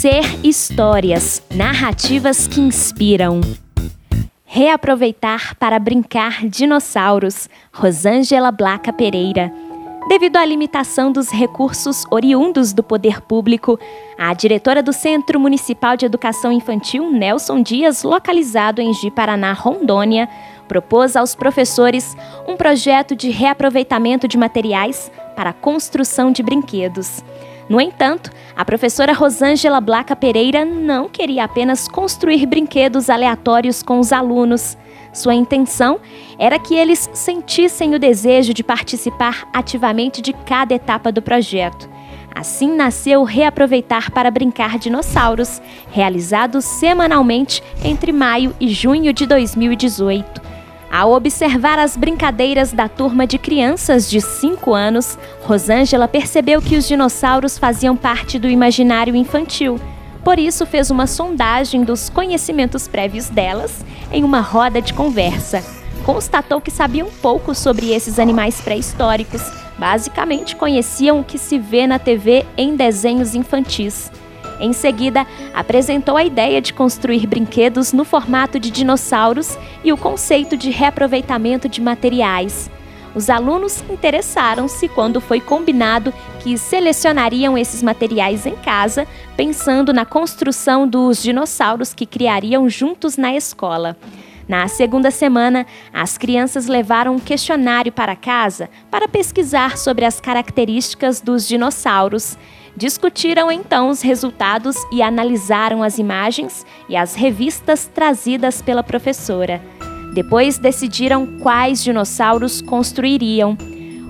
Ser histórias, narrativas que inspiram. Reaproveitar para brincar dinossauros. Rosângela Blaca Pereira. Devido à limitação dos recursos oriundos do poder público, a diretora do Centro Municipal de Educação Infantil, Nelson Dias, localizado em Ji-Paraná, Rondônia, propôs aos professores um projeto de reaproveitamento de materiais para a construção de brinquedos. No entanto, a professora Rosângela Blaca Pereira não queria apenas construir brinquedos aleatórios com os alunos. Sua intenção era que eles sentissem o desejo de participar ativamente de cada etapa do projeto. Assim nasceu Reaproveitar para Brincar Dinossauros, realizado semanalmente entre maio e junho de 2018. Ao observar as brincadeiras da turma de crianças de 5 anos, Rosângela percebeu que os dinossauros faziam parte do imaginário infantil. Por isso, fez uma sondagem dos conhecimentos prévios delas em uma roda de conversa. Constatou que sabiam pouco sobre esses animais pré-históricos. Basicamente, conheciam o que se vê na TV em desenhos infantis. Em seguida, apresentou a ideia de construir brinquedos no formato de dinossauros e o conceito de reaproveitamento de materiais. Os alunos interessaram-se quando foi combinado que selecionariam esses materiais em casa, pensando na construção dos dinossauros que criariam juntos na escola. Na segunda semana, as crianças levaram um questionário para casa para pesquisar sobre as características dos dinossauros. Discutiram então os resultados e analisaram as imagens e as revistas trazidas pela professora. Depois decidiram quais dinossauros construiriam.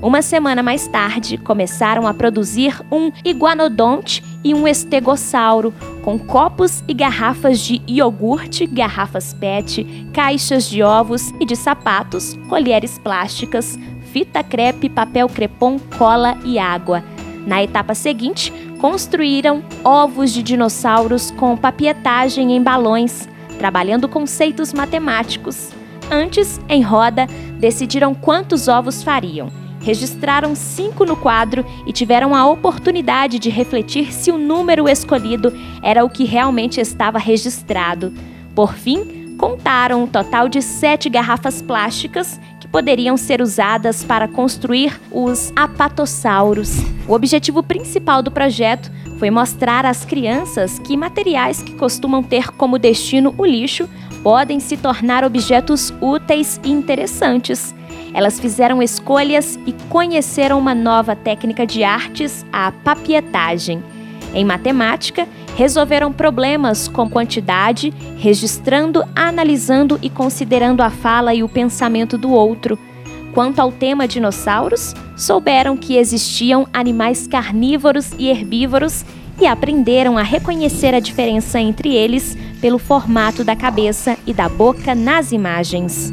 Uma semana mais tarde, começaram a produzir um iguanodonte e um estegossauro, com copos e garrafas de iogurte, garrafas PET, caixas de ovos e de sapatos, colheres plásticas, fita crepe, papel crepom, cola e água. Na etapa seguinte, construíram ovos de dinossauros com papietagem em balões, trabalhando conceitos matemáticos. Antes, em roda, decidiram quantos ovos fariam. Registraram cinco no quadro e tiveram a oportunidade de refletir se o número escolhido era o que realmente estava registrado. Por fim, contaram um total de sete garrafas plásticas que poderiam ser usadas para construir os apatossauros. O objetivo principal do projeto foi mostrar às crianças que materiais que costumam ter como destino o lixo podem se tornar objetos úteis e interessantes. Elas fizeram escolhas e conheceram uma nova técnica de artes, a papietagem. Em matemática, resolveram problemas com quantidade, registrando, analisando e considerando a fala e o pensamento do outro. Quanto ao tema dinossauros, souberam que existiam animais carnívoros e herbívoros e aprenderam a reconhecer a diferença entre eles pelo formato da cabeça e da boca nas imagens.